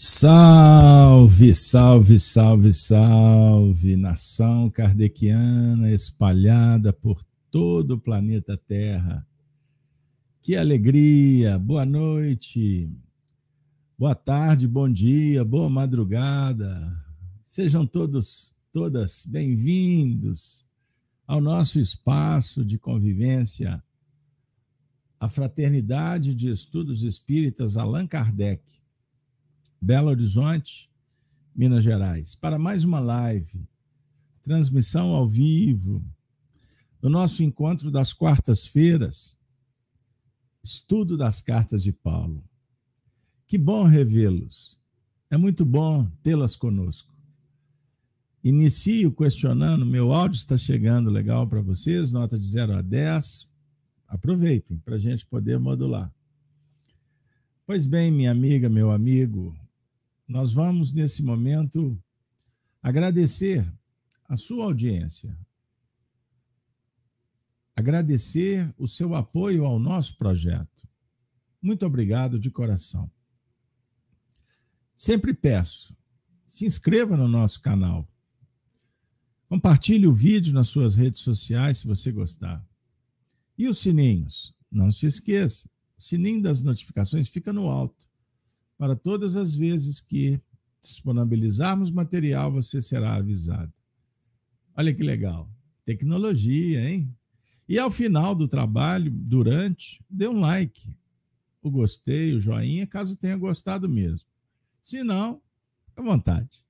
Salve, salve, salve, salve, nação kardeciana espalhada por todo o planeta Terra. Que alegria! Boa noite, boa tarde, bom dia, boa madrugada. Sejam todos, todas bem-vindos ao nosso espaço de convivência, a Fraternidade de Estudos Espíritas Allan Kardec Belo Horizonte, Minas Gerais, para mais uma live, transmissão ao vivo, do nosso encontro das quartas-feiras, estudo das cartas de Paulo. Que bom revê-los. É muito bom tê-las conosco. Inicio questionando, meu áudio está chegando legal para vocês, nota de 0 a 10. Aproveitem para a gente poder modular. Pois bem, minha amiga, meu amigo, nós vamos, nesse momento, agradecer a sua audiência, agradecer o seu apoio ao nosso projeto. Muito obrigado de coração. Sempre peço, se inscreva no nosso canal. Compartilhe o vídeo nas suas redes sociais se você gostar. E os sininhos? Não se esqueça, o sininho das notificações fica no alto. Para todas as vezes que disponibilizarmos material, você será avisado. Olha que legal. Tecnologia, hein? E ao final do trabalho, durante, dê um like, o gostei, o joinha, caso tenha gostado mesmo. Se não, à vontade.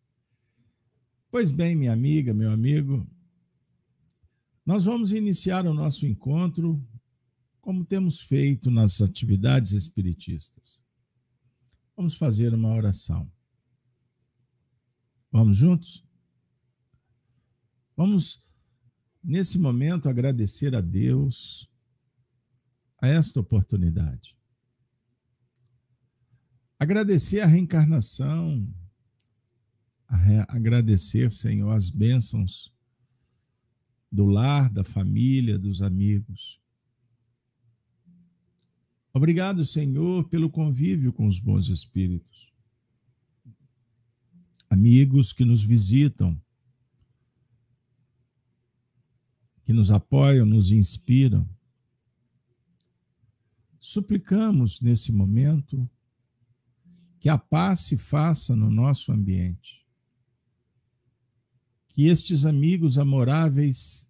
Pois bem, minha amiga, meu amigo, nós vamos iniciar o nosso encontro como temos feito nas atividades espiritistas. Vamos fazer uma oração. Vamos juntos? Vamos, nesse momento, agradecer a Deus a esta oportunidade. Agradecer a reencarnação, a re... agradecer, Senhor, as bênçãos do lar, da família, dos amigos. Obrigado, Senhor, pelo convívio com os bons espíritos. Amigos que nos visitam, que nos apoiam, nos inspiram. Suplicamos nesse momento que a paz se faça no nosso ambiente. Que estes amigos amoráveis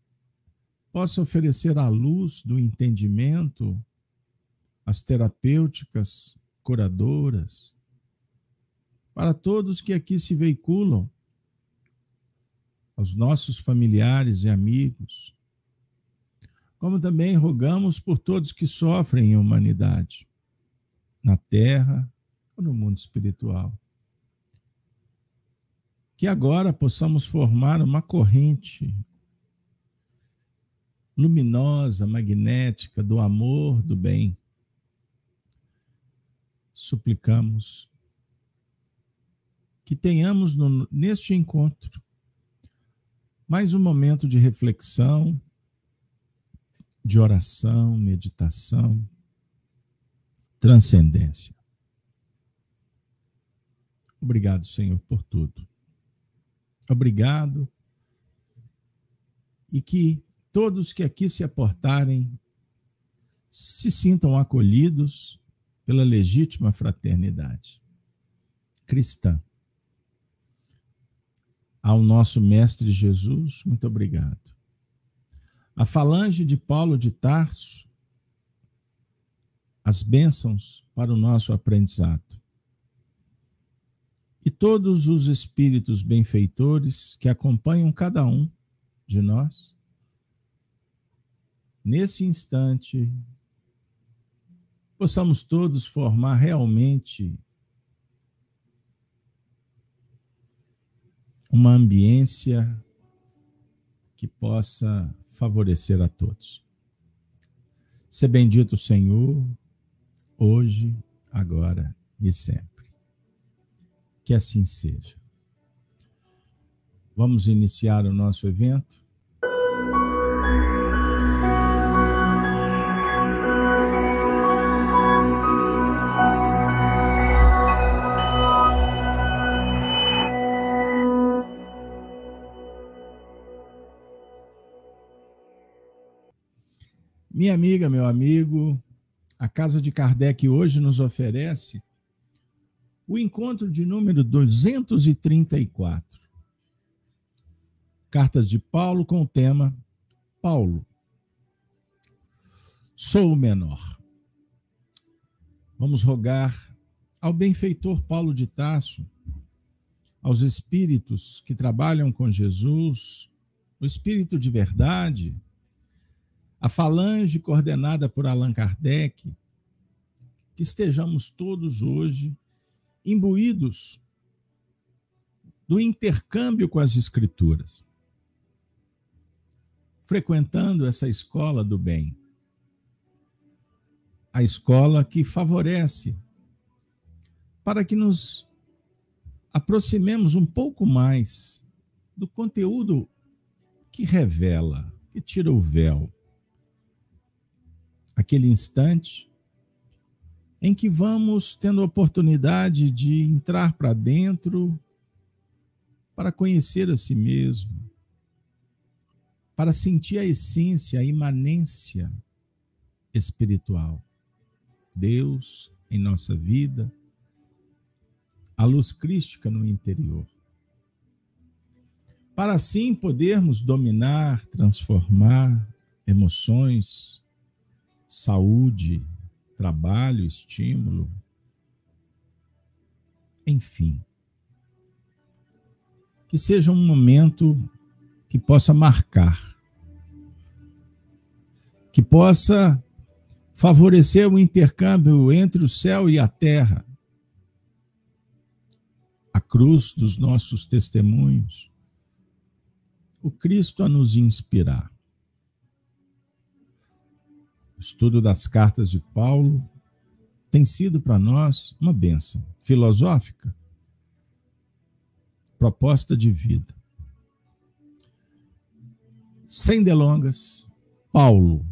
possam oferecer a luz do entendimento as terapêuticas curadoras, para todos que aqui se veiculam, aos nossos familiares e amigos, como também rogamos por todos que sofrem em humanidade, na terra ou no mundo espiritual. Que agora possamos formar uma corrente luminosa, magnética do amor, do bem suplicamos que tenhamos no, neste encontro mais um momento de reflexão, de oração, meditação, transcendência. Obrigado, Senhor, por tudo. Obrigado. E que todos que aqui se aportarem se sintam acolhidos pela legítima fraternidade cristã. Ao nosso Mestre Jesus, muito obrigado. A falange de Paulo de Tarso, as bênçãos para o nosso aprendizado. E todos os espíritos benfeitores que acompanham cada um de nós, nesse instante possamos todos formar realmente uma ambiência que possa favorecer a todos. Ser bendito o Senhor, hoje, agora e sempre. Que assim seja. Vamos iniciar o nosso evento Minha amiga, meu amigo, a Casa de Kardec hoje nos oferece o encontro de número 234. Cartas de Paulo com o tema Paulo. Sou o menor. Vamos rogar ao benfeitor Paulo de Tasso, aos espíritos que trabalham com Jesus, o espírito de verdade, a falange coordenada por Allan Kardec, que estejamos todos hoje imbuídos do intercâmbio com as Escrituras, frequentando essa escola do bem, a escola que favorece para que nos aproximemos um pouco mais do conteúdo que revela, que tira o véu. Aquele instante em que vamos tendo a oportunidade de entrar para dentro para conhecer a si mesmo, para sentir a essência, a imanência espiritual. Deus em nossa vida, a luz crística no interior. Para assim podermos dominar, transformar emoções, saúde, trabalho, estímulo, enfim. Que seja um momento que possa marcar, que possa favorecer o intercâmbio entre o céu e a terra, a cruz dos nossos testemunhos, o Cristo a nos inspirar. O estudo das cartas de Paulo tem sido para nós uma bênção filosófica, proposta de vida. Sem delongas, Paulo,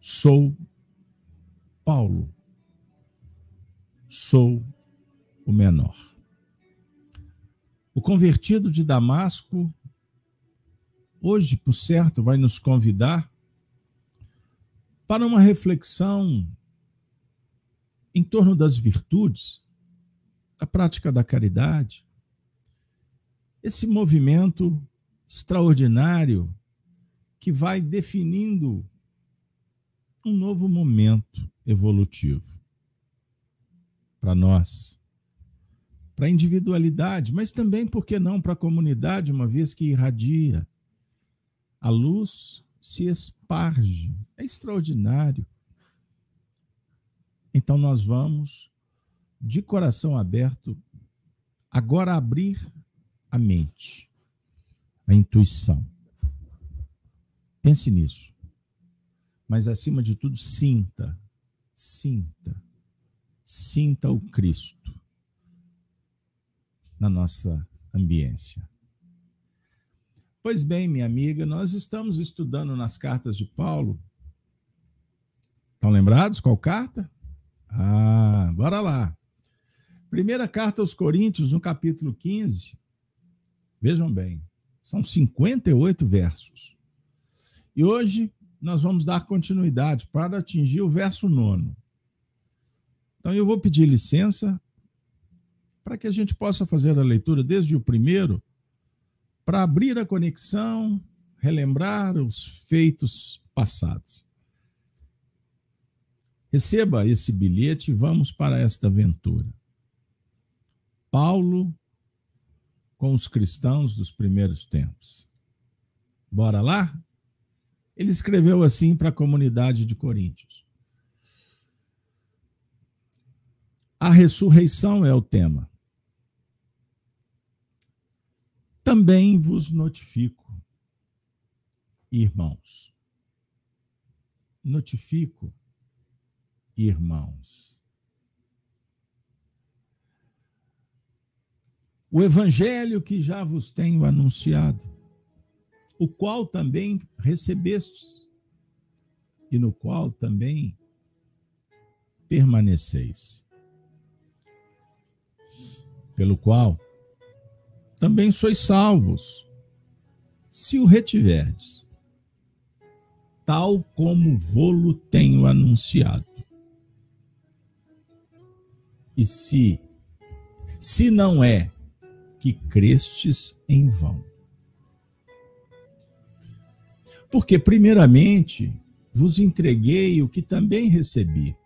sou Paulo, sou o menor. O convertido de Damasco, hoje, por certo, vai nos convidar para uma reflexão em torno das virtudes, da prática da caridade, esse movimento extraordinário que vai definindo um novo momento evolutivo para nós para a individualidade, mas também, por que não, para a comunidade, uma vez que irradia. A luz se esparge. É extraordinário. Então, nós vamos, de coração aberto, agora abrir a mente, a intuição. Pense nisso. Mas, acima de tudo, sinta, sinta, sinta o Cristo na nossa ambiência. Pois bem, minha amiga, nós estamos estudando nas cartas de Paulo. Estão lembrados qual carta? Ah, bora lá. Primeira carta aos Coríntios, no capítulo 15. Vejam bem, são 58 versos. E hoje nós vamos dar continuidade para atingir o verso nono. Então eu vou pedir licença para que a gente possa fazer a leitura desde o primeiro, para abrir a conexão, relembrar os feitos passados. Receba esse bilhete e vamos para esta aventura. Paulo com os cristãos dos primeiros tempos. Bora lá? Ele escreveu assim para a comunidade de Coríntios. A ressurreição é o tema. Também vos notifico, irmãos. Notifico, irmãos. O evangelho que já vos tenho anunciado, o qual também recebestes, e no qual também permaneceis. Pelo qual também sois salvos, se o retiverdes. tal como vou-lo tenho anunciado. E se, se não é que crestes em vão. Porque, primeiramente, vos entreguei o que também recebi: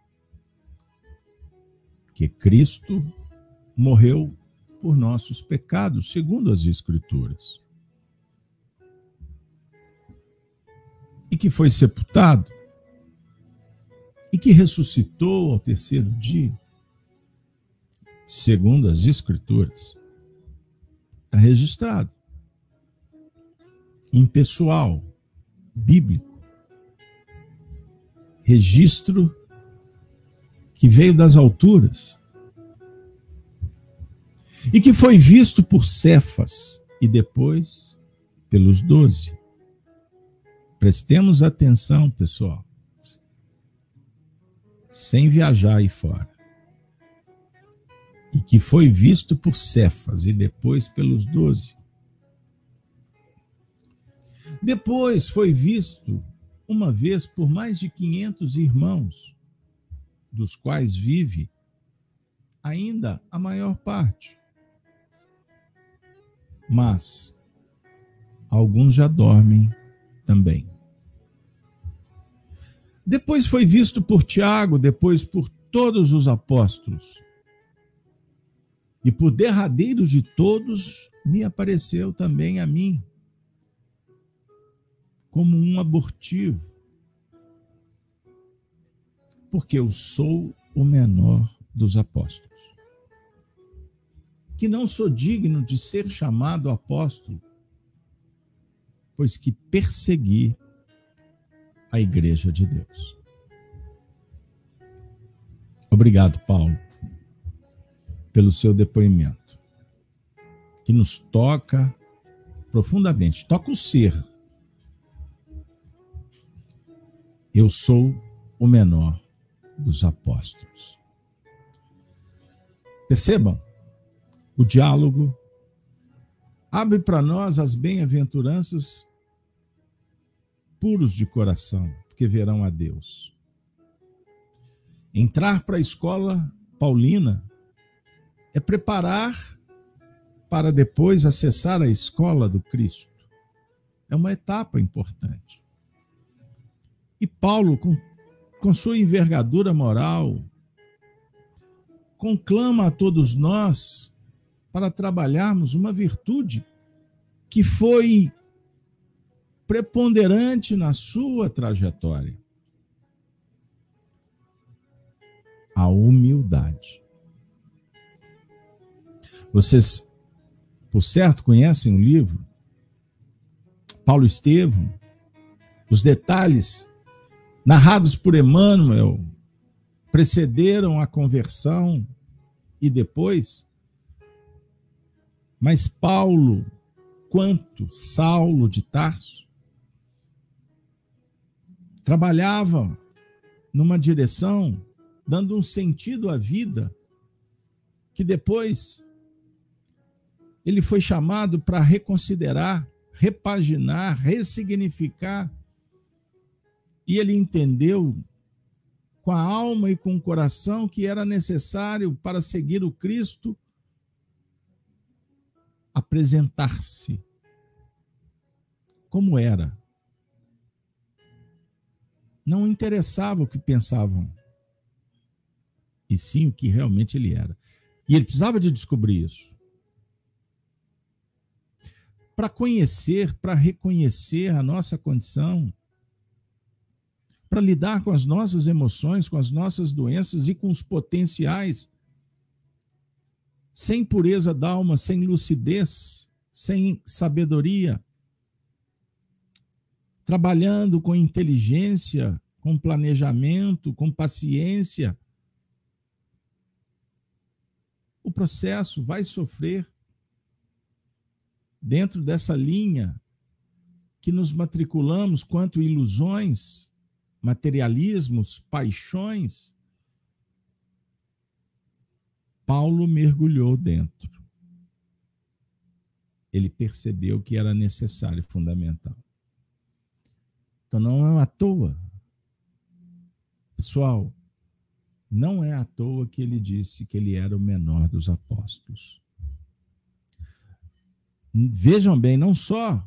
que Cristo morreu por nossos pecados, segundo as Escrituras, e que foi sepultado, e que ressuscitou ao terceiro dia, segundo as Escrituras. Está registrado. Impessoal, bíblico. Registro que veio das alturas e que foi visto por Cefas e depois pelos doze. Prestemos atenção, pessoal, sem viajar aí fora. E que foi visto por Cefas e depois pelos doze. Depois foi visto uma vez por mais de 500 irmãos, dos quais vive ainda a maior parte. Mas alguns já dormem também. Depois foi visto por Tiago, depois por todos os apóstolos. E por derradeiro de todos, me apareceu também a mim como um abortivo, porque eu sou o menor dos apóstolos. Que não sou digno de ser chamado apóstolo, pois que persegui a igreja de Deus. Obrigado, Paulo, pelo seu depoimento, que nos toca profundamente, toca o ser Eu sou o menor dos apóstolos. Percebam, o diálogo abre para nós as bem-aventuranças puros de coração, porque verão a Deus. Entrar para a escola paulina é preparar para depois acessar a escola do Cristo. É uma etapa importante. E Paulo, com, com sua envergadura moral, conclama a todos nós para trabalharmos uma virtude que foi preponderante na sua trajetória: a humildade. Vocês, por certo, conhecem o livro Paulo Estevam, os detalhes narrados por Emmanuel, precederam a conversão e depois. Mas Paulo, quanto Saulo de Tarso, trabalhava numa direção, dando um sentido à vida, que depois ele foi chamado para reconsiderar, repaginar, ressignificar e ele entendeu com a alma e com o coração que era necessário para seguir o Cristo apresentar-se como era. Não interessava o que pensavam, e sim o que realmente ele era. E ele precisava de descobrir isso. Para conhecer, para reconhecer a nossa condição, para lidar com as nossas emoções, com as nossas doenças e com os potenciais. Sem pureza da alma, sem lucidez, sem sabedoria. Trabalhando com inteligência, com planejamento, com paciência. O processo vai sofrer dentro dessa linha que nos matriculamos quanto ilusões materialismos, paixões, Paulo mergulhou dentro. Ele percebeu que era necessário, fundamental. Então não é à toa. Pessoal, não é à toa que ele disse que ele era o menor dos apóstolos. Vejam bem, não só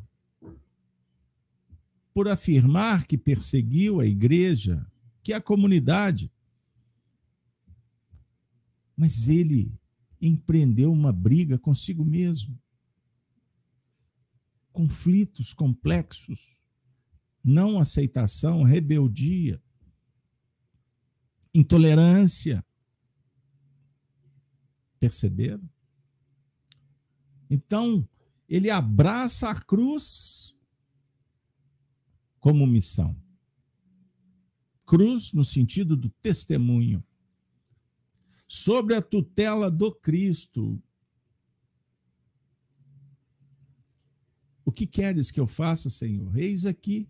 por afirmar que perseguiu a igreja, que a comunidade, mas ele empreendeu uma briga consigo mesmo. Conflitos complexos, não aceitação, rebeldia, intolerância. Perceberam? Então, ele abraça a cruz como missão. Cruz no sentido do testemunho. Sobre a tutela do Cristo. O que queres que eu faça, Senhor? Eis aqui.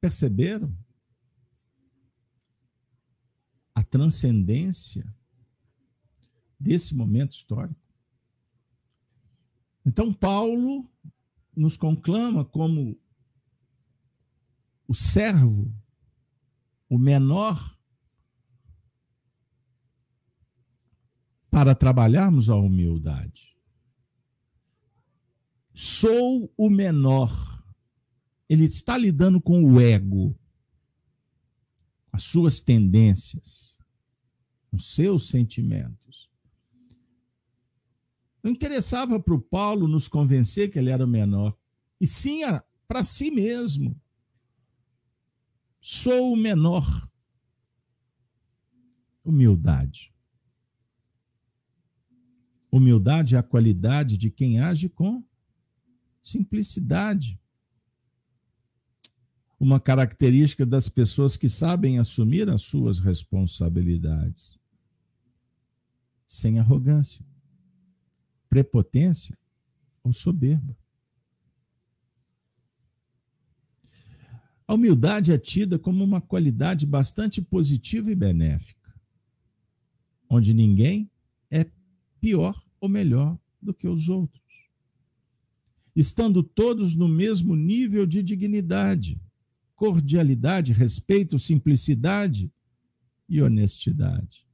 Perceberam? A transcendência desse momento histórico. Então, Paulo nos conclama como o servo, o menor, para trabalharmos a humildade. Sou o menor. Ele está lidando com o ego, as suas tendências, os seus sentimentos. Não interessava para o Paulo nos convencer que ele era o menor, e sim para si mesmo. Sou o menor. Humildade. Humildade é a qualidade de quem age com simplicidade. Uma característica das pessoas que sabem assumir as suas responsabilidades. Sem arrogância prepotência ou soberba. A humildade é tida como uma qualidade bastante positiva e benéfica, onde ninguém pior ou melhor do que os outros, estando todos no mesmo nível de dignidade, cordialidade, respeito, simplicidade e honestidade.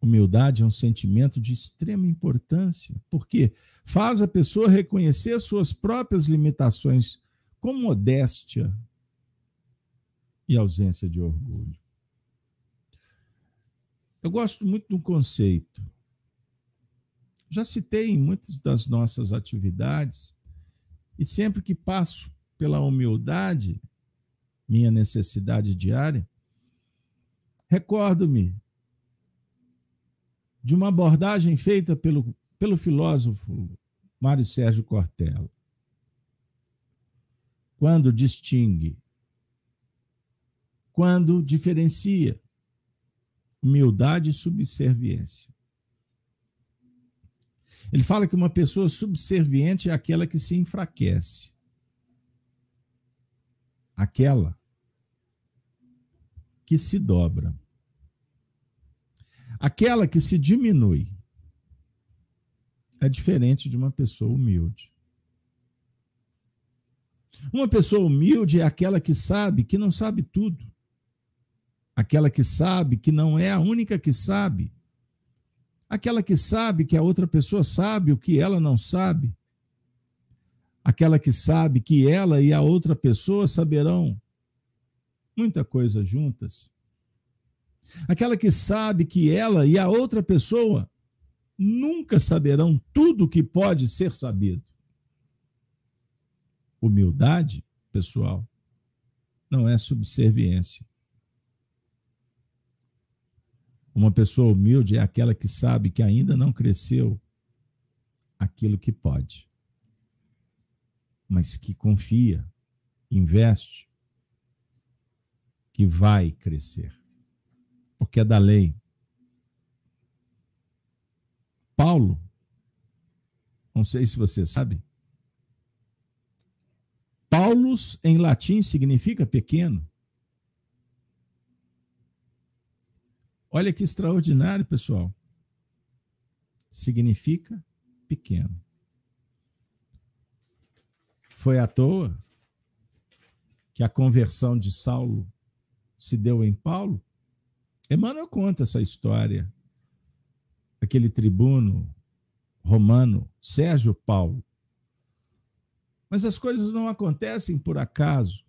Humildade é um sentimento de extrema importância, porque faz a pessoa reconhecer suas próprias limitações com modéstia e ausência de orgulho. Eu gosto muito do conceito. Já citei em muitas das nossas atividades, e sempre que passo pela humildade, minha necessidade diária, recordo-me de uma abordagem feita pelo, pelo filósofo Mário Sérgio Cortella. Quando distingue, quando diferencia humildade e subserviência. Ele fala que uma pessoa subserviente é aquela que se enfraquece. Aquela que se dobra. Aquela que se diminui é diferente de uma pessoa humilde. Uma pessoa humilde é aquela que sabe que não sabe tudo. Aquela que sabe que não é a única que sabe. Aquela que sabe que a outra pessoa sabe o que ela não sabe. Aquela que sabe que ela e a outra pessoa saberão muita coisa juntas Aquela que sabe que ela e a outra pessoa nunca saberão tudo o que pode ser sabido. Humildade, pessoal, não é subserviência. Uma pessoa humilde é aquela que sabe que ainda não cresceu aquilo que pode, mas que confia, investe, que vai crescer porque é da lei. Paulo, não sei se você sabe, Paulus em latim significa pequeno. Olha que extraordinário, pessoal. Significa pequeno. Foi à toa que a conversão de Saulo se deu em Paulo? Emmanuel conta essa história. Aquele tribuno romano, Sérgio Paulo. Mas as coisas não acontecem por acaso.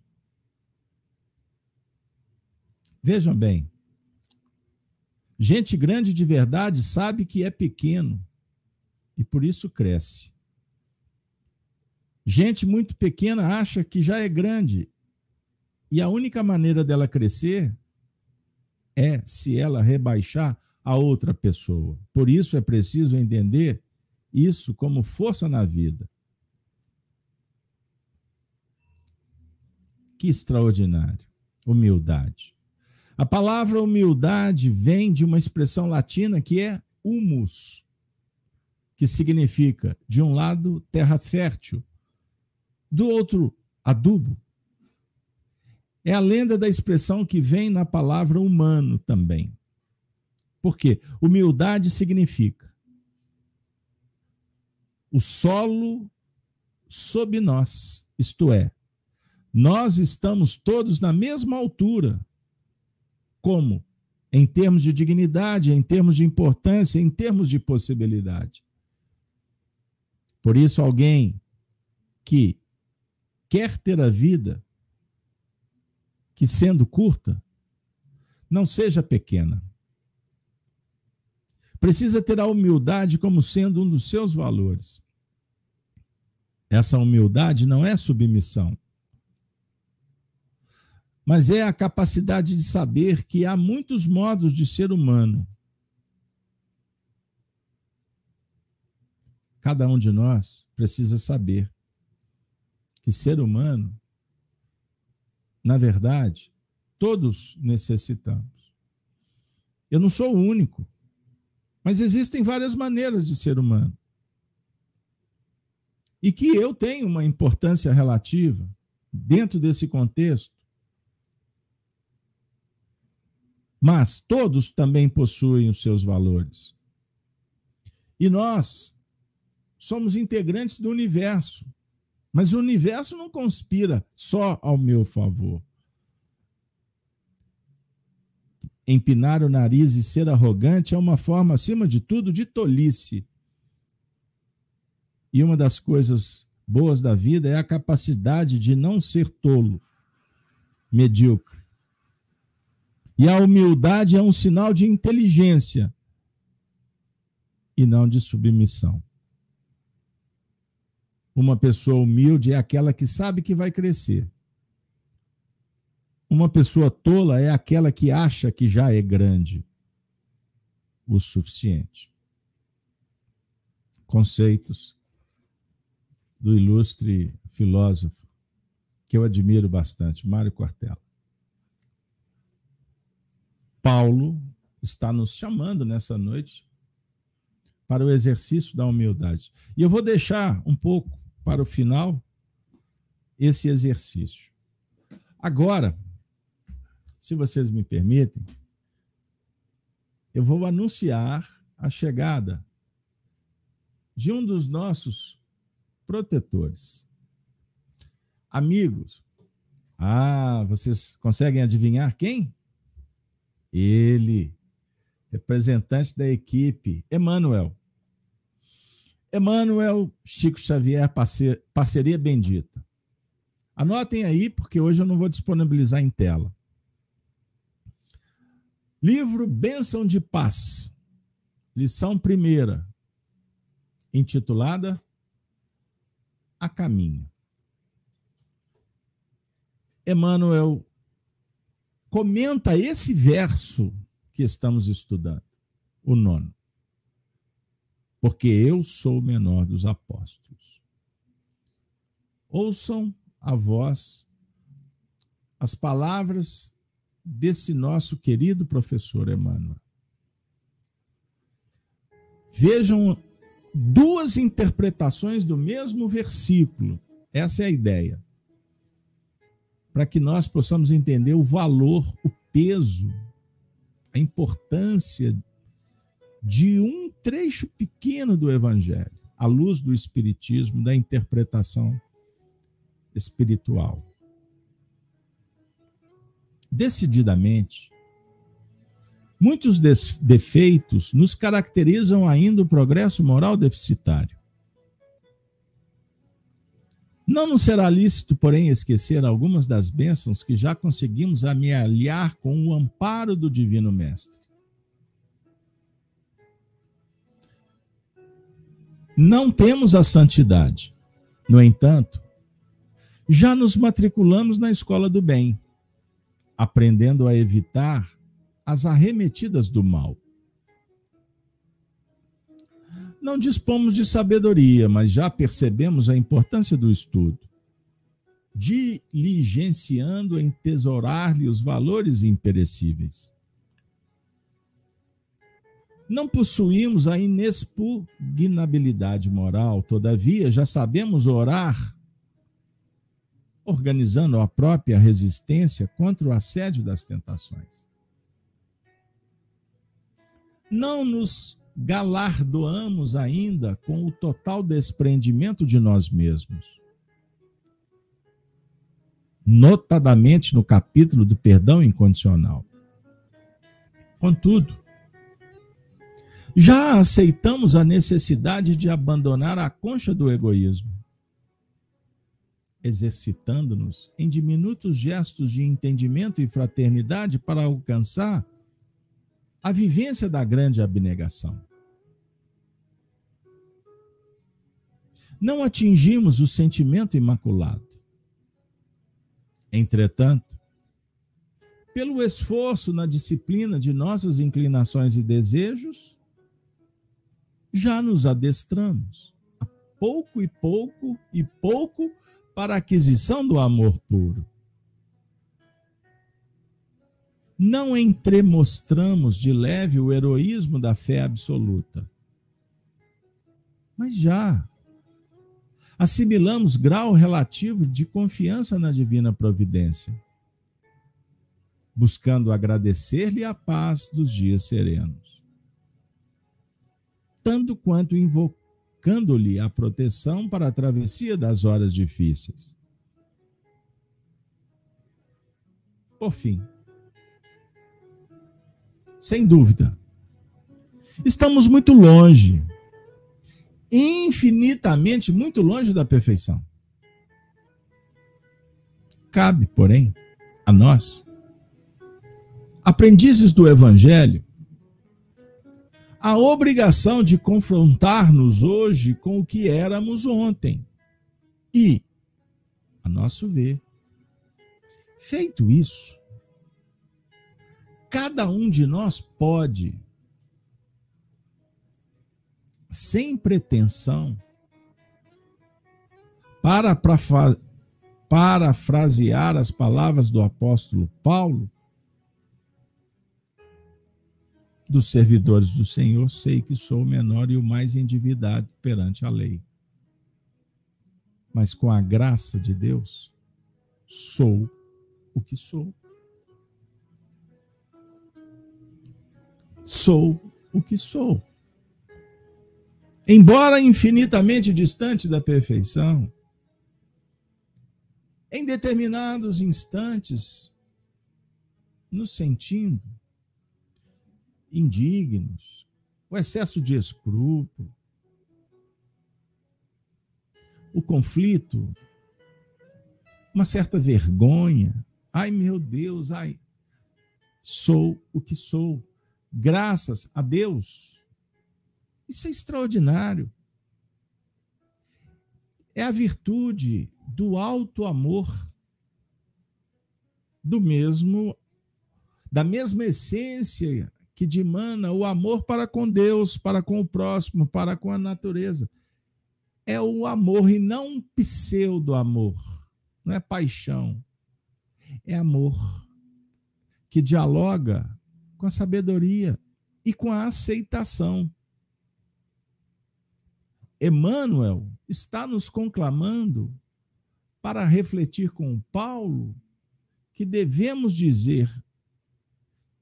Vejam bem, gente grande de verdade sabe que é pequeno e por isso cresce. Gente muito pequena acha que já é grande e a única maneira dela crescer é se ela rebaixar a outra pessoa. Por isso é preciso entender isso como força na vida. Que extraordinário! Humildade. A palavra humildade vem de uma expressão latina que é humus, que significa, de um lado, terra fértil, do outro, adubo. É a lenda da expressão que vem na palavra humano também. Por quê? Humildade significa o solo sob nós, isto é, nós estamos todos na mesma altura como? Em termos de dignidade, em termos de importância, em termos de possibilidade. Por isso, alguém que quer ter a vida que, sendo curta, não seja pequena. Precisa ter a humildade como sendo um dos seus valores. Essa humildade não é submissão mas é a capacidade de saber que há muitos modos de ser humano. Cada um de nós precisa saber que ser humano, na verdade, todos necessitamos. Eu não sou o único, mas existem várias maneiras de ser humano. E que eu tenho uma importância relativa dentro desse contexto mas todos também possuem os seus valores. E nós somos integrantes do universo, mas o universo não conspira só ao meu favor. Empinar o nariz e ser arrogante é uma forma, acima de tudo, de tolice. E uma das coisas boas da vida é a capacidade de não ser tolo, medíocre. E a humildade é um sinal de inteligência e não de submissão. Uma pessoa humilde é aquela que sabe que vai crescer. Uma pessoa tola é aquela que acha que já é grande o suficiente. Conceitos do ilustre filósofo que eu admiro bastante, Mário Cortella. Paulo está nos chamando nessa noite para o exercício da humildade. E eu vou deixar um pouco para o final esse exercício. Agora, se vocês me permitem, eu vou anunciar a chegada de um dos nossos protetores. Amigos, ah, vocês conseguem adivinhar quem? Ele, representante da equipe, Emanuel. Emanuel Chico Xavier, parceria bendita. Anotem aí, porque hoje eu não vou disponibilizar em tela. Livro Bênção de Paz, lição primeira, intitulada A Caminho. Emmanuel comenta esse verso que estamos estudando, o nono. Porque eu sou o menor dos apóstolos. Ouçam a voz as palavras desse nosso querido professor Emmanuel. Vejam duas interpretações do mesmo versículo. Essa é a ideia para que nós possamos entender o valor, o peso, a importância de um trecho pequeno do Evangelho, à luz do Espiritismo, da interpretação espiritual. Decididamente, muitos defeitos nos caracterizam ainda o progresso moral deficitário. Não nos será lícito, porém, esquecer algumas das bênçãos que já conseguimos amealhar com o amparo do Divino Mestre. Não temos a santidade. No entanto, já nos matriculamos na escola do bem, aprendendo a evitar as arremetidas do mal. Não dispomos de sabedoria, mas já percebemos a importância do estudo, diligenciando em tesourar-lhe os valores imperecíveis. Não possuímos a inexpugnabilidade moral, todavia já sabemos orar, organizando a própria resistência contra o assédio das tentações. Não nos galardoamos ainda com o total desprendimento de nós mesmos. Notadamente no capítulo do perdão incondicional. Contudo, já aceitamos a necessidade de abandonar a concha do egoísmo, exercitando-nos em diminutos gestos de entendimento e fraternidade para alcançar a vivência da grande abnegação. Não atingimos o sentimento imaculado. Entretanto, pelo esforço na disciplina de nossas inclinações e desejos, já nos adestramos, a pouco e pouco e pouco, para a aquisição do amor puro. Não entremostramos de leve o heroísmo da fé absoluta, mas já assimilamos grau relativo de confiança na divina providência, buscando agradecer-lhe a paz dos dias serenos tanto quanto invocando-lhe a proteção para a travessia das horas difíceis. Por fim, sem dúvida, estamos muito longe, infinitamente muito longe da perfeição. Cabe, porém, a nós, aprendizes do Evangelho, a obrigação de confrontar-nos hoje com o que éramos ontem. E, a nosso ver, feito isso, cada um de nós pode, sem pretensão, para parafrasear as palavras do apóstolo Paulo, dos servidores do Senhor, sei que sou o menor e o mais endividado perante a lei. Mas com a graça de Deus, sou o que sou. Sou o que sou. Embora infinitamente distante da perfeição, em determinados instantes, nos sentindo indignos, o excesso de escrúpulo, o conflito, uma certa vergonha. Ai, meu Deus, ai, sou o que sou. Graças a Deus. Isso é extraordinário. É a virtude do alto amor, do mesmo da mesma essência que dimana o amor para com Deus, para com o próximo, para com a natureza. É o amor e não um pseudo-amor, não é paixão. É amor que dialoga com a sabedoria e com a aceitação. Emmanuel está nos conclamando para refletir com Paulo que devemos dizer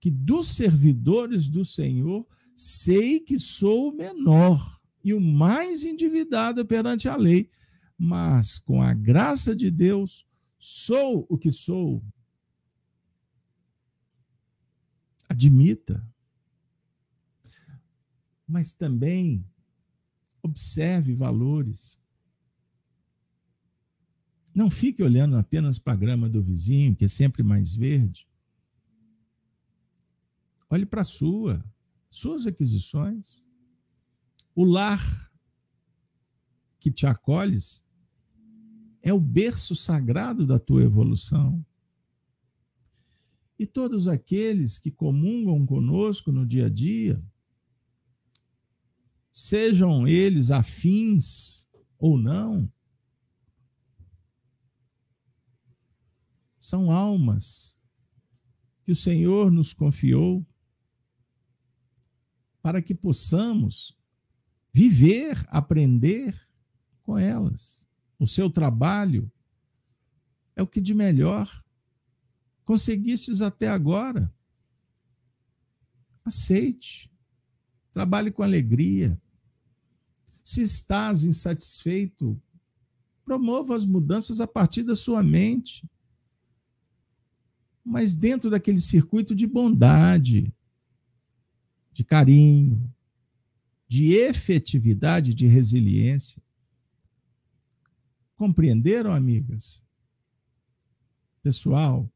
que dos servidores do Senhor sei que sou o menor e o mais endividado perante a lei, mas com a graça de Deus sou o que sou. Admita. Mas também observe valores. Não fique olhando apenas para a grama do vizinho, que é sempre mais verde. Olhe para a sua, suas aquisições. O lar que te acolhes é o berço sagrado da tua evolução. E todos aqueles que comungam conosco no dia a dia, sejam eles afins ou não, são almas que o Senhor nos confiou para que possamos viver, aprender com elas. O seu trabalho é o que de melhor conseguistes até agora. Aceite, trabalhe com alegria. Se estás insatisfeito, promova as mudanças a partir da sua mente. Mas dentro daquele circuito de bondade, de carinho, de efetividade, de resiliência. Compreenderam, amigas? Pessoal,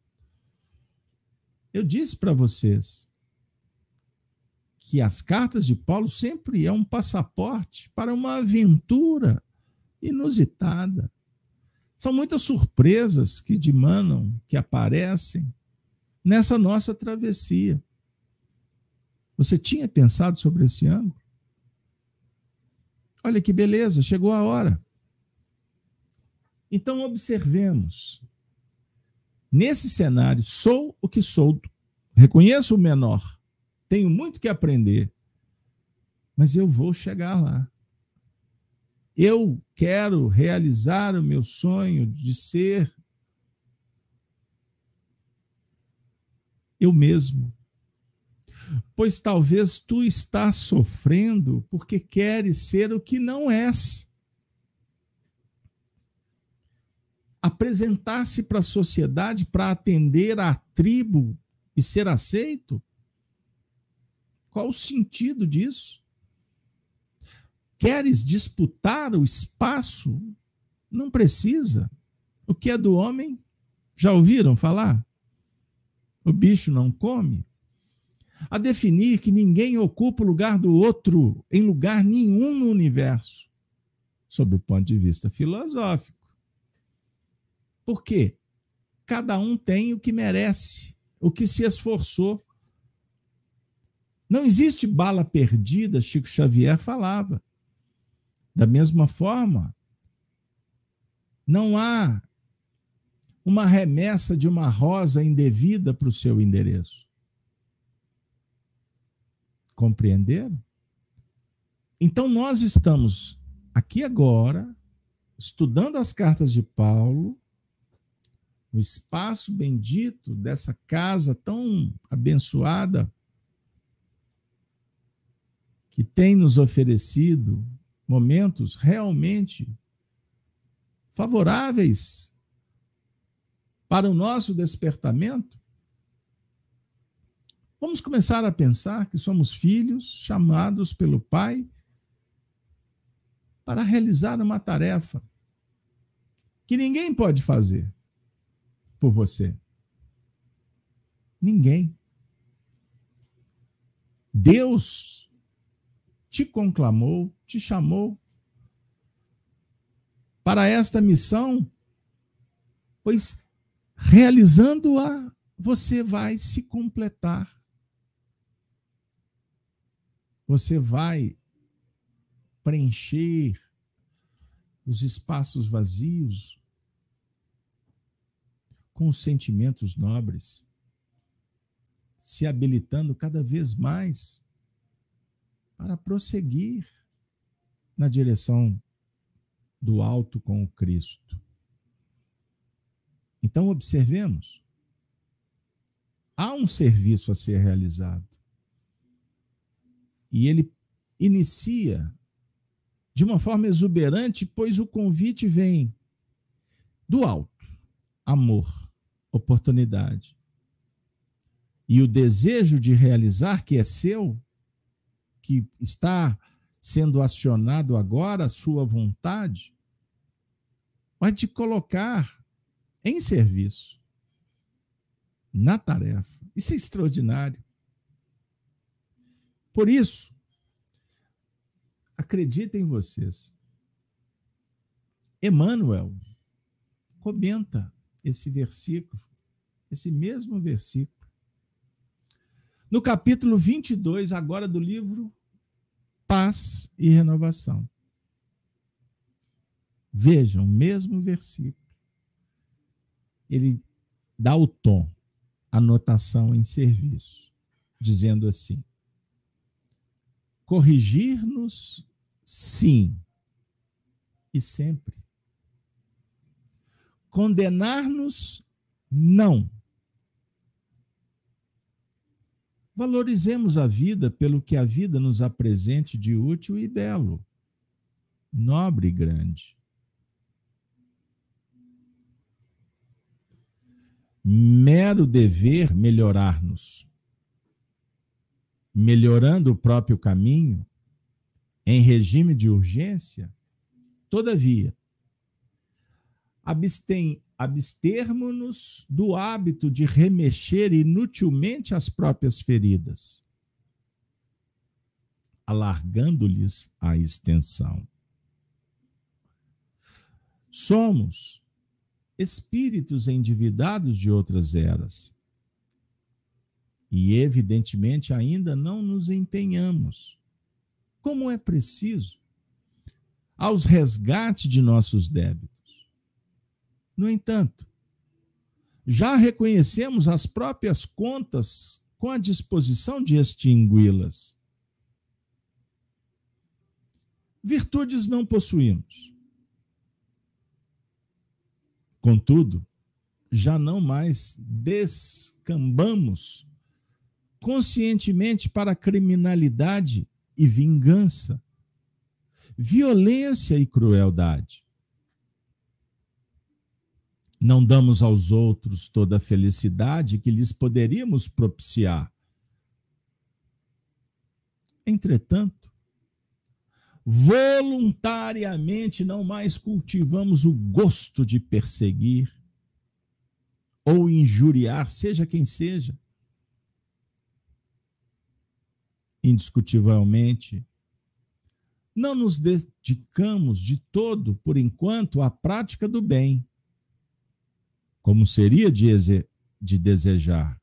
eu disse para vocês que as cartas de Paulo sempre é um passaporte para uma aventura inusitada. São muitas surpresas que dimanam, que aparecem nessa nossa travessia. Você tinha pensado sobre esse ângulo? Olha que beleza, chegou a hora. Então, observemos. Nesse cenário, sou o que sou, reconheço o menor, tenho muito que aprender, mas eu vou chegar lá. Eu quero realizar o meu sonho de ser eu mesmo pois talvez tu estás sofrendo porque queres ser o que não és. Apresentar-se para a sociedade para atender à tribo e ser aceito? Qual o sentido disso? Queres disputar o espaço? Não precisa. O que é do homem? Já ouviram falar? O bicho não come? a definir que ninguém ocupa o lugar do outro em lugar nenhum no universo, sob o ponto de vista filosófico. Por quê? Cada um tem o que merece, o que se esforçou. Não existe bala perdida, Chico Xavier falava. Da mesma forma, não há uma remessa de uma rosa indevida para o seu endereço. Compreenderam? Então, nós estamos aqui agora, estudando as cartas de Paulo, no espaço bendito dessa casa tão abençoada, que tem nos oferecido momentos realmente favoráveis para o nosso despertamento, Vamos começar a pensar que somos filhos chamados pelo Pai para realizar uma tarefa que ninguém pode fazer por você. Ninguém. Deus te conclamou, te chamou para esta missão, pois realizando-a, você vai se completar. Você vai preencher os espaços vazios com os sentimentos nobres, se habilitando cada vez mais para prosseguir na direção do alto com o Cristo. Então, observemos: há um serviço a ser realizado. E ele inicia de uma forma exuberante, pois o convite vem do alto: amor, oportunidade. E o desejo de realizar que é seu, que está sendo acionado agora, a sua vontade, vai te colocar em serviço, na tarefa. Isso é extraordinário. Por isso, acreditem vocês. Emmanuel comenta esse versículo, esse mesmo versículo. No capítulo 22, agora do livro Paz e Renovação. Vejam, mesmo versículo. Ele dá o tom, a notação em serviço, dizendo assim: corrigir-nos, sim, e sempre. Condenar-nos, não. Valorizemos a vida pelo que a vida nos apresente de útil e belo, nobre e grande. Mero dever melhorar-nos melhorando o próprio caminho, em regime de urgência, todavia, abstermos-nos do hábito de remexer inutilmente as próprias feridas, alargando-lhes a extensão. Somos espíritos endividados de outras eras e, evidentemente, ainda não nos empenhamos, como é preciso, aos resgates de nossos débitos. No entanto, já reconhecemos as próprias contas com a disposição de extingui-las. Virtudes não possuímos. Contudo, já não mais descambamos conscientemente para criminalidade e vingança, violência e crueldade. Não damos aos outros toda a felicidade que lhes poderíamos propiciar. Entretanto, voluntariamente não mais cultivamos o gosto de perseguir ou injuriar, seja quem seja, indiscutivelmente, não nos dedicamos de todo, por enquanto, à prática do bem, como seria de, de desejar.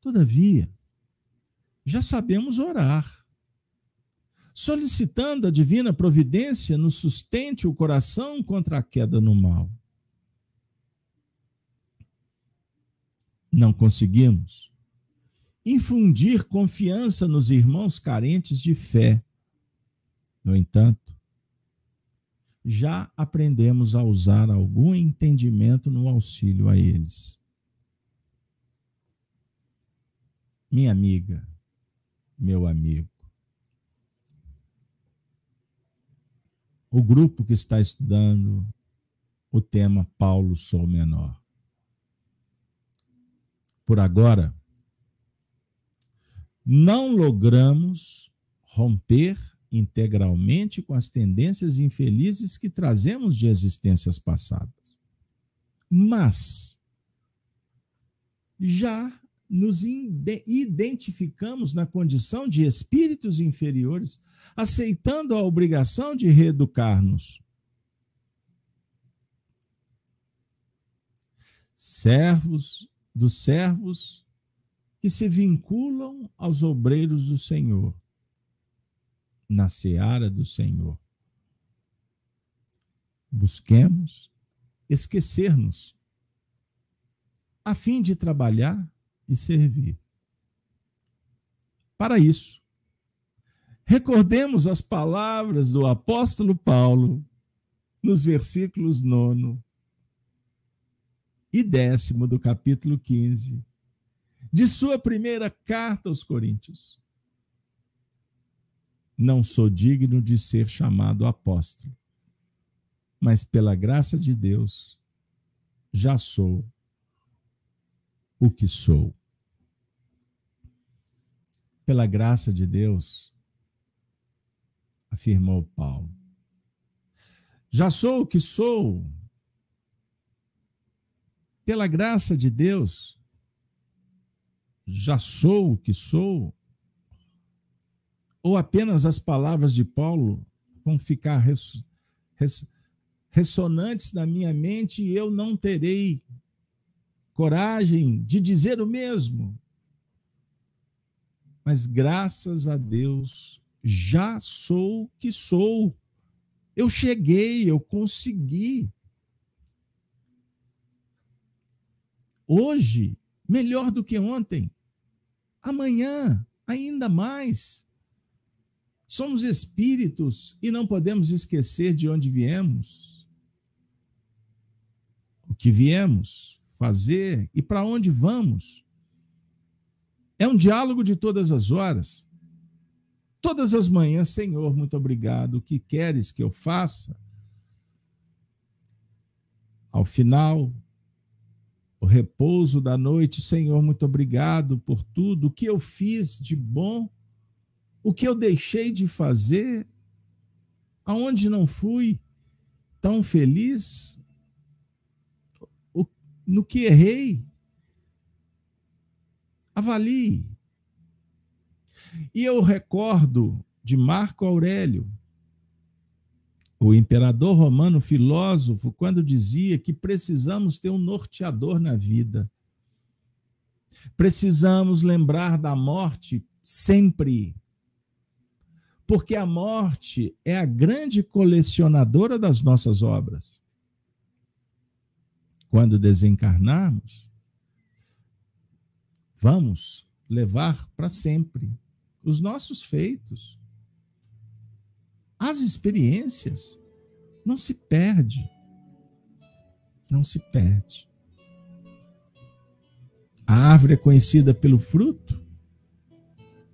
Todavia, já sabemos orar, solicitando a divina providência nos sustente o coração contra a queda no mal. Não conseguimos infundir confiança nos irmãos carentes de fé. No entanto, já aprendemos a usar algum entendimento no auxílio a eles. Minha amiga, meu amigo, o grupo que está estudando o tema Paulo Sou Menor. Por agora, não logramos romper integralmente com as tendências infelizes que trazemos de existências passadas. Mas já nos identificamos na condição de espíritos inferiores, aceitando a obrigação de reeducar-nos. Servos dos servos que se vinculam aos obreiros do Senhor, na seara do Senhor. Busquemos esquecer-nos, a fim de trabalhar e servir. Para isso, recordemos as palavras do apóstolo Paulo nos versículos 9 e décimo do capítulo 15 de sua primeira carta aos Coríntios. Não sou digno de ser chamado apóstolo, mas pela graça de Deus já sou o que sou. Pela graça de Deus, afirmou Paulo. Já sou o que sou. Pela graça de Deus, já sou o que sou. Ou apenas as palavras de Paulo vão ficar res, res, ressonantes na minha mente e eu não terei coragem de dizer o mesmo. Mas graças a Deus, já sou o que sou. Eu cheguei, eu consegui. Hoje, melhor do que ontem. Amanhã, ainda mais. Somos espíritos e não podemos esquecer de onde viemos, o que viemos fazer e para onde vamos. É um diálogo de todas as horas. Todas as manhãs, Senhor, muito obrigado. O que queres que eu faça? Ao final, o repouso da noite, Senhor, muito obrigado por tudo. O que eu fiz de bom, o que eu deixei de fazer, aonde não fui tão feliz, no que errei. Avalie. E eu recordo de Marco Aurélio, o imperador romano filósofo, quando dizia que precisamos ter um norteador na vida. Precisamos lembrar da morte sempre. Porque a morte é a grande colecionadora das nossas obras. Quando desencarnarmos, vamos levar para sempre os nossos feitos, as experiências. Não se perde. Não se perde. A árvore é conhecida pelo fruto.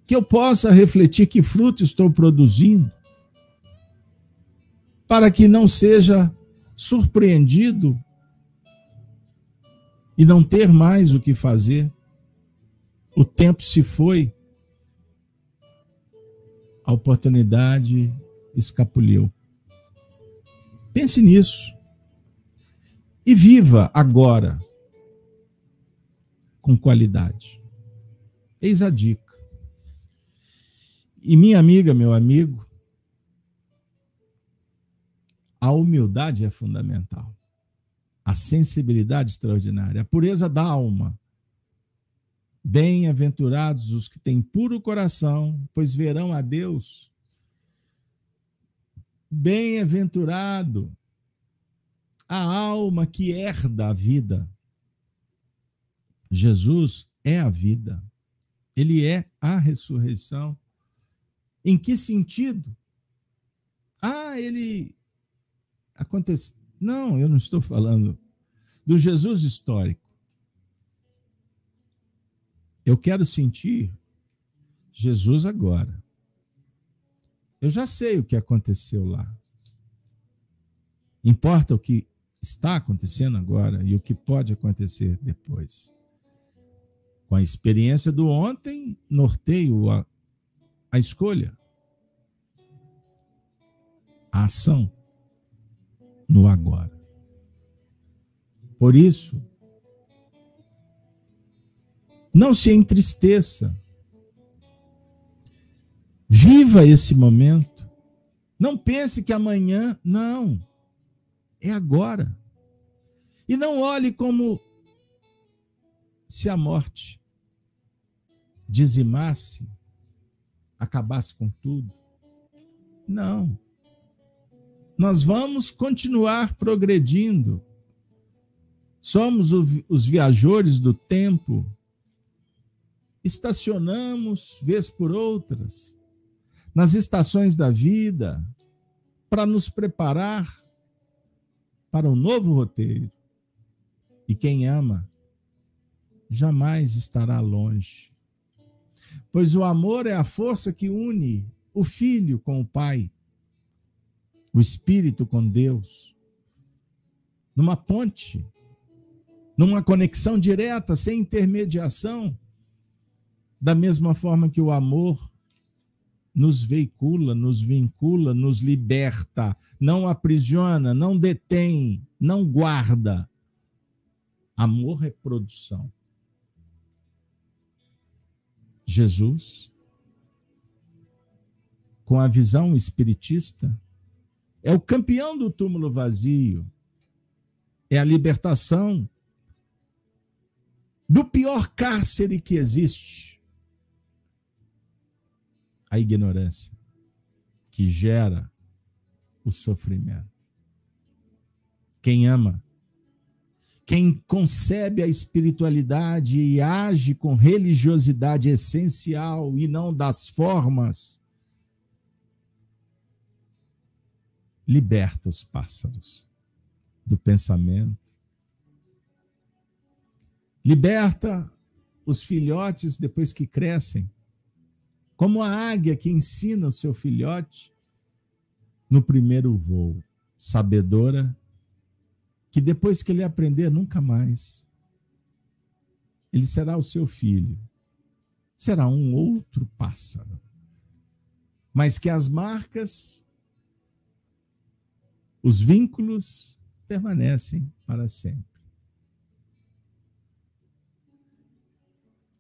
Que eu possa refletir que fruto estou produzindo, para que não seja surpreendido e não ter mais o que fazer. O tempo se foi a oportunidade escapuliu. Pense nisso. E viva agora com qualidade. Eis a dica. E minha amiga, meu amigo, a humildade é fundamental. A sensibilidade extraordinária, a pureza da alma Bem-aventurados os que têm puro coração, pois verão a Deus. Bem-aventurado a alma que herda a vida. Jesus é a vida. Ele é a ressurreição. Em que sentido? Ah, ele acontece. Não, eu não estou falando do Jesus histórico. Eu quero sentir Jesus agora. Eu já sei o que aconteceu lá. Importa o que está acontecendo agora e o que pode acontecer depois. Com a experiência do ontem, norteio a, escolha, a ação no agora. Por isso, não se entristeça. Viva esse momento. Não pense que amanhã, não. É agora. E não olhe como se a morte dizimasse, acabasse com tudo. Não. Nós vamos continuar progredindo. Somos os viajores do tempo estacionamos, vez por outras, nas estações da vida, para nos preparar para um novo roteiro. E quem ama jamais estará longe. Pois o amor é a força que une o filho com o pai, o espírito com Deus, numa ponte, numa conexão direta, sem intermediação, da mesma forma que o amor nos veicula, nos vincula, nos liberta, não aprisiona, não detém, não guarda. Amor é produção. Jesus, com a visão espiritista, é o campeão do túmulo vazio, é a libertação do pior cárcere que existe a ignorância, que gera o sofrimento. Quem ama, quem concebe a espiritualidade e age com religiosidade essencial e não das formas, liberta os pássaros do pensamento, liberta os filhotes depois que crescem, como a águia que ensina o seu filhote no primeiro voo, sabedora que depois que ele aprender, nunca mais. Ele será o seu filho, será um outro pássaro, mas que as marcas os vínculos permanecem para sempre.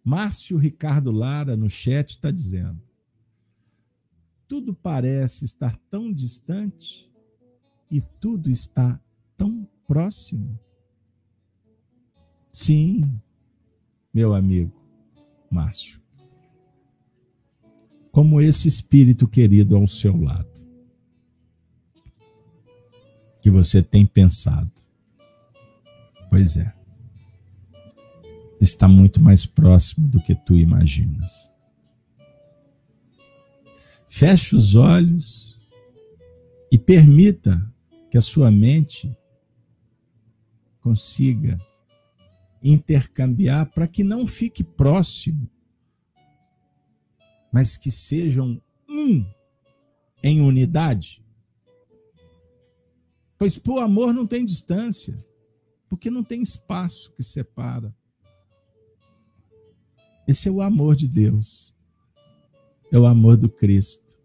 Márcio Ricardo Lara, no chat, está dizendo: tudo parece estar tão distante e tudo está tão próximo. Sim, meu amigo Márcio. Como esse espírito querido ao seu lado que você tem pensado. Pois é. Está muito mais próximo do que tu imaginas. Feche os olhos e permita que a sua mente consiga intercambiar para que não fique próximo, mas que sejam um em unidade. Pois por amor não tem distância, porque não tem espaço que separa. Esse é o amor de Deus, é o amor do Cristo.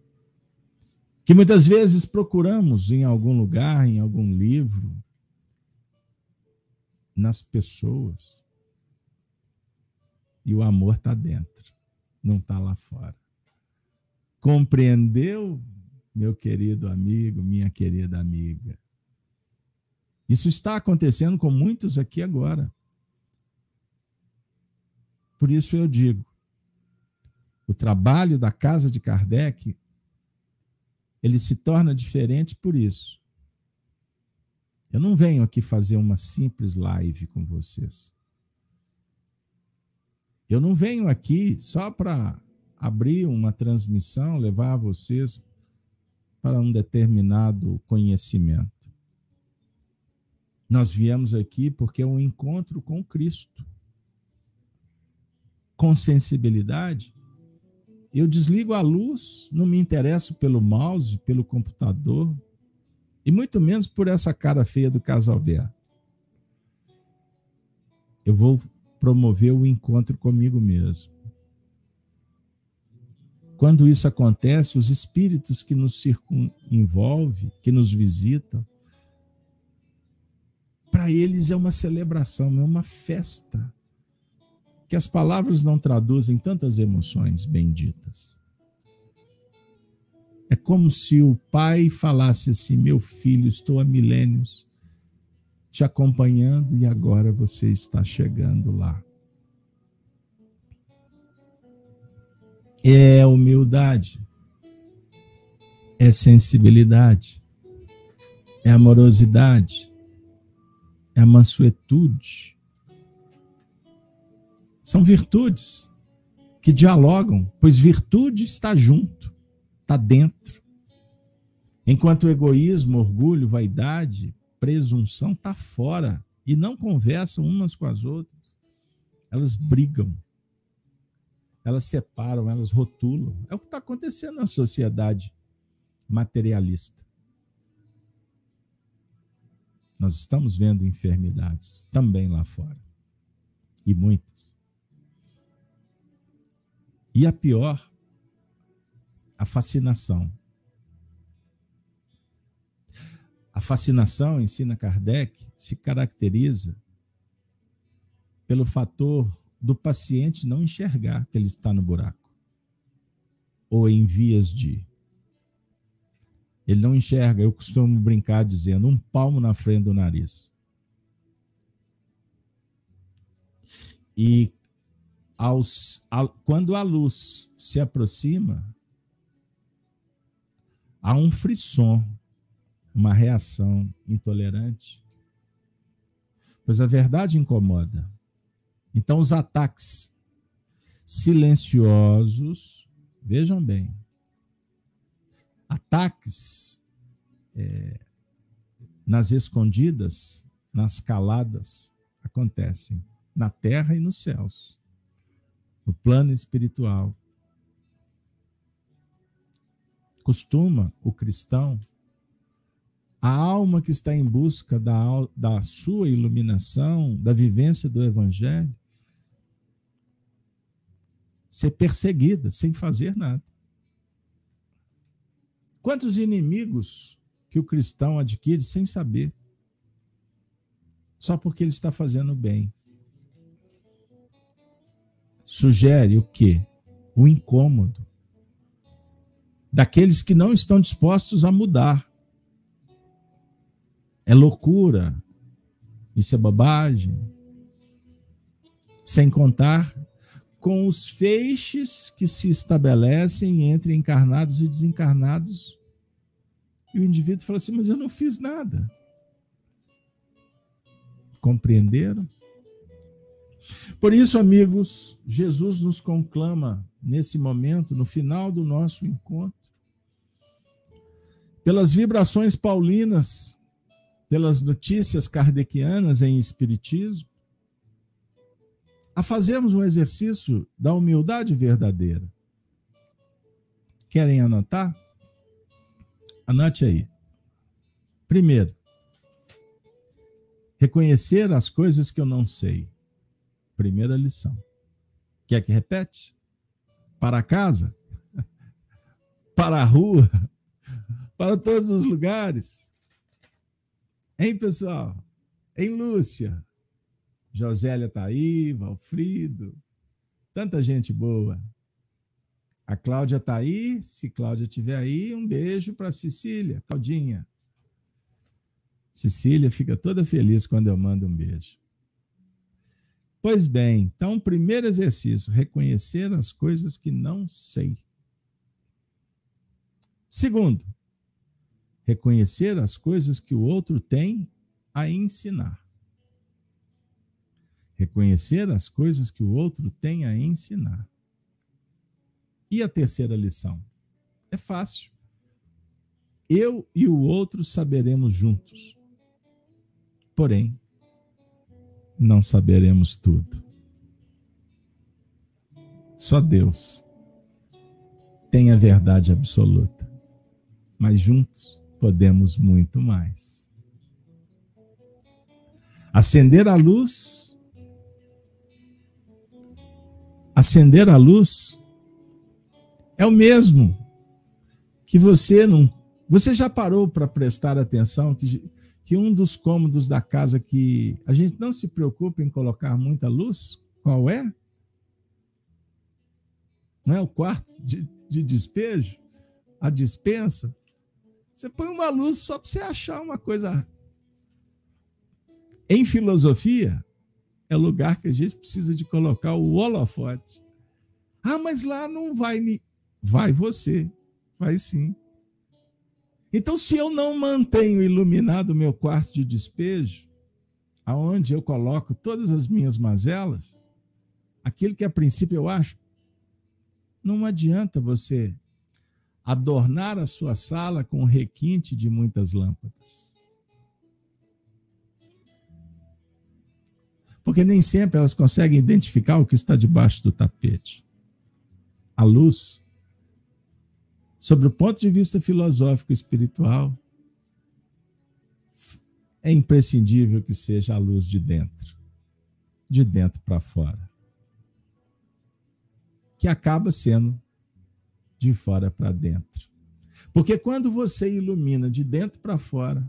Que muitas vezes procuramos em algum lugar, em algum livro, nas pessoas. E o amor está dentro, não está lá fora. Compreendeu, meu querido amigo, minha querida amiga? Isso está acontecendo com muitos aqui agora. Por isso eu digo: o trabalho da casa de Kardec ele se torna diferente por isso. Eu não venho aqui fazer uma simples live com vocês. Eu não venho aqui só para abrir uma transmissão, levar vocês para um determinado conhecimento. Nós viemos aqui porque é um encontro com Cristo. Com sensibilidade, eu desligo a luz, não me interesso pelo mouse, pelo computador, e muito menos por essa cara feia do Casalberto. Eu vou promover o encontro comigo mesmo. Quando isso acontece, os espíritos que nos circunvolvem, que nos visitam, para eles é uma celebração, é uma festa. Que as palavras não traduzem tantas emoções benditas. É como se o pai falasse assim: Meu filho, estou há milênios te acompanhando e agora você está chegando lá. É humildade, é sensibilidade, é amorosidade, é mansuetude. São virtudes que dialogam, pois virtude está junto, está dentro. Enquanto o egoísmo, orgulho, vaidade, presunção está fora e não conversam umas com as outras. Elas brigam. elas separam, elas rotulam. É o que está acontecendo na sociedade materialista. Nós estamos vendo enfermidades também lá fora. E muitas. E a pior, a fascinação. A fascinação, ensina Kardec, se caracteriza pelo fator do paciente não enxergar que ele está no buraco ou em vias de. Ele não enxerga, eu costumo brincar dizendo, um palmo na frente do nariz. E aos, a, quando a luz se aproxima, há um frisson, uma reação intolerante. Pois a verdade incomoda. Então, os ataques silenciosos, vejam bem, ataques é, nas escondidas, nas caladas, acontecem na terra e nos céus, no plano espiritual. Costuma o cristão, a alma que está em busca da, da sua iluminação, da vivência do Evangelho, ser perseguida sem fazer nada. Quantos inimigos que o cristão adquire sem saber? Só porque ele está fazendo bem. Sugere o quê? O incômodo daqueles que não estão dispostos a mudar. É loucura, isso é bobagem. Sem contar com os feixes que se estabelecem entre encarnados e desencarnados. E o indivíduo fala assim: Mas eu não fiz nada. Compreenderam? Por isso, amigos, Jesus nos conclama nesse momento, no final do nosso encontro, pelas vibrações paulinas, pelas notícias kardecianas em Espiritismo, a fazermos um exercício da humildade verdadeira. Querem anotar? Anote aí. Primeiro, reconhecer as coisas que eu não sei. Primeira lição. Quer que repete? Para casa? Para a rua? Para todos os lugares? Hein, pessoal? Em Lúcia? Josélia está aí, Valfrido, tanta gente boa. A Cláudia está aí, se Cláudia estiver aí, um beijo para Cecília, Claudinha. Cecília fica toda feliz quando eu mando um beijo. Pois bem, então, primeiro exercício, reconhecer as coisas que não sei. Segundo, reconhecer as coisas que o outro tem a ensinar reconhecer as coisas que o outro tem a ensinar. E a terceira lição? É fácil. Eu e o outro saberemos juntos. Porém, não saberemos tudo. Só Deus tem a verdade absoluta. Mas juntos podemos muito mais. Acender a luz acender a luz é o mesmo que você não. Você já parou para prestar atenção que, que um dos cômodos da casa que a gente não se preocupa em colocar muita luz, qual é? Não é o quarto de, de despejo? A dispensa? Você põe uma luz só para você achar uma coisa. Em filosofia, é lugar que a gente precisa de colocar o holofote. Ah, mas lá não vai me. Vai você. Vai sim. Então, se eu não mantenho iluminado o meu quarto de despejo, aonde eu coloco todas as minhas mazelas, aquilo que a princípio eu acho, não adianta você adornar a sua sala com requinte de muitas lâmpadas. porque nem sempre elas conseguem identificar o que está debaixo do tapete. a luz, sobre o ponto de vista filosófico espiritual, é imprescindível que seja a luz de dentro, de dentro para fora, que acaba sendo de fora para dentro. Porque quando você ilumina de dentro para fora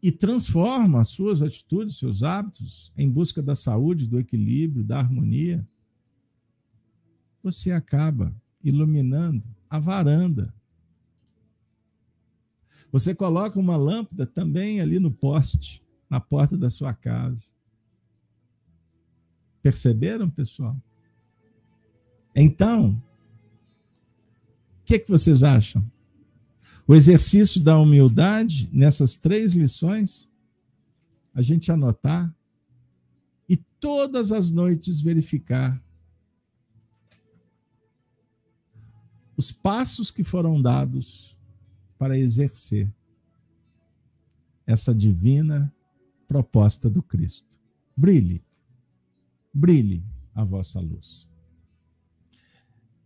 e transforma as suas atitudes, seus hábitos em busca da saúde, do equilíbrio, da harmonia, você acaba iluminando a varanda. Você coloca uma lâmpada também ali no poste, na porta da sua casa. Perceberam, pessoal? Então, que, que vocês acham? O exercício da humildade nessas três lições, a gente anotar e todas as noites verificar os passos que foram dados para exercer essa divina proposta do Cristo. Brilhe, brilhe a vossa luz.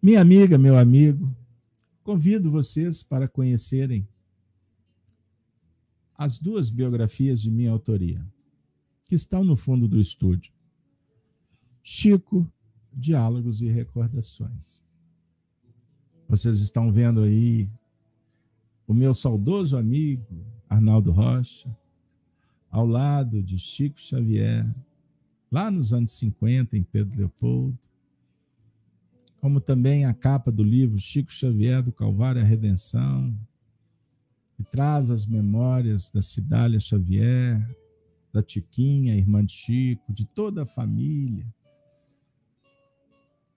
Minha amiga, meu amigo, Convido vocês para conhecerem as duas biografias de minha autoria, que estão no fundo do estúdio. Chico, Diálogos e Recordações. Vocês estão vendo aí o meu saudoso amigo Arnaldo Rocha, ao lado de Chico Xavier, lá nos anos 50, em Pedro Leopoldo, como também a capa do livro Chico Xavier do Calvário a Redenção, que traz as memórias da Cidália Xavier, da Tiquinha, irmã de Chico, de toda a família.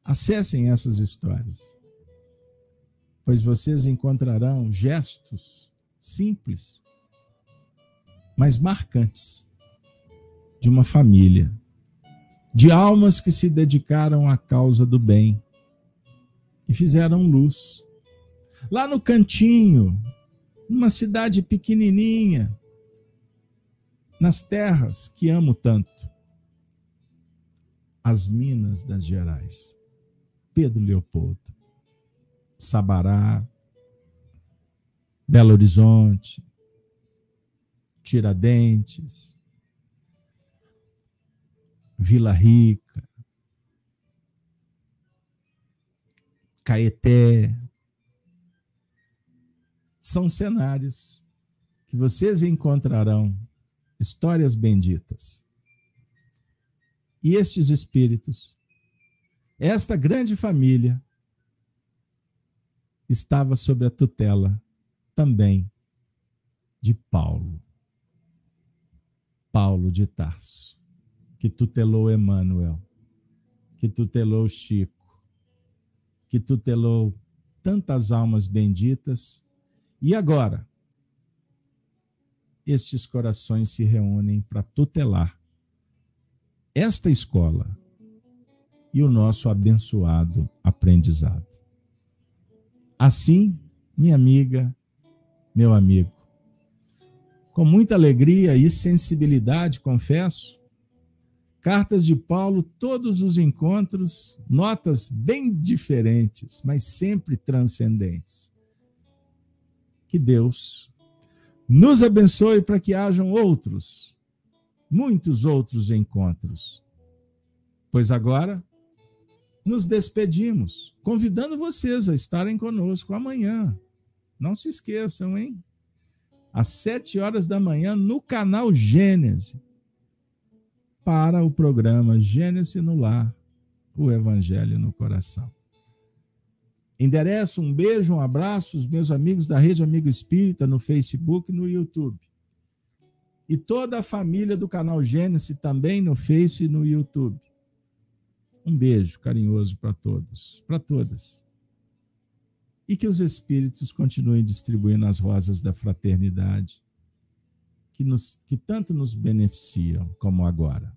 Acessem essas histórias, pois vocês encontrarão gestos simples, mas marcantes de uma família, de almas que se dedicaram à causa do bem e fizeram luz. Lá no cantinho, numa cidade pequenininha, nas terras que amo tanto, as Minas das Gerais, Pedro Leopoldo, Sabará, Belo Horizonte, Tiradentes, Vila Rica, Caeté. São cenários que vocês encontrarão histórias benditas. E estes espíritos, esta grande família, estava sob a tutela também de Paulo. Paulo de Tarso, que tutelou Emmanuel, que tutelou Chico, que tutelou tantas almas benditas. E agora, estes corações se reúnem para tutelar esta escola e o nosso abençoado aprendizado. Assim, minha amiga, meu amigo, com muita alegria e sensibilidade, confesso, Cartas de Paulo, todos os encontros, notas bem diferentes, mas sempre transcendentes. Que Deus nos abençoe para que hajam outros, muitos outros encontros. Pois agora nos despedimos, convidando vocês a estarem conosco amanhã. Não se esqueçam, hein? Às sete horas da manhã, no canal Gênese para o programa Gênesis no Lar, o Evangelho no Coração. Endereço um beijo, um abraço aos meus amigos da Rede Amigo Espírita no Facebook e no YouTube. E toda a família do canal Gênesis também no Face e no YouTube. Um beijo carinhoso para todos, para todas. E que os Espíritos continuem distribuindo as rosas da fraternidade que, nos, que tanto nos beneficiam como agora.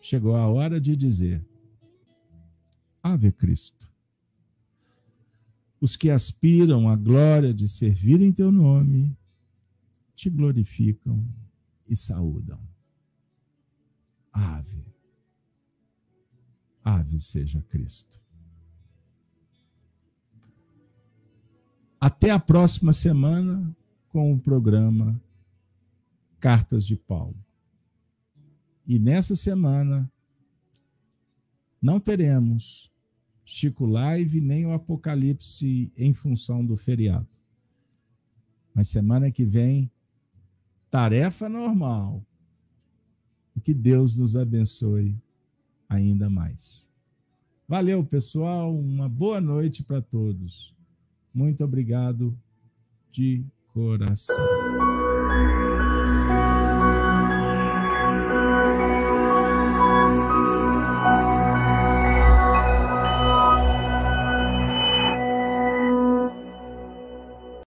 Chegou a hora de dizer: Ave Cristo. Os que aspiram à glória de servir em teu nome, te glorificam e saúdam. Ave. Ave. Seja Cristo. Até a próxima semana com o programa Cartas de Paulo. E nessa semana não teremos Chico Live nem o Apocalipse em função do feriado. Mas semana que vem, tarefa normal. E que Deus nos abençoe ainda mais. Valeu, pessoal. Uma boa noite para todos. Muito obrigado de coração.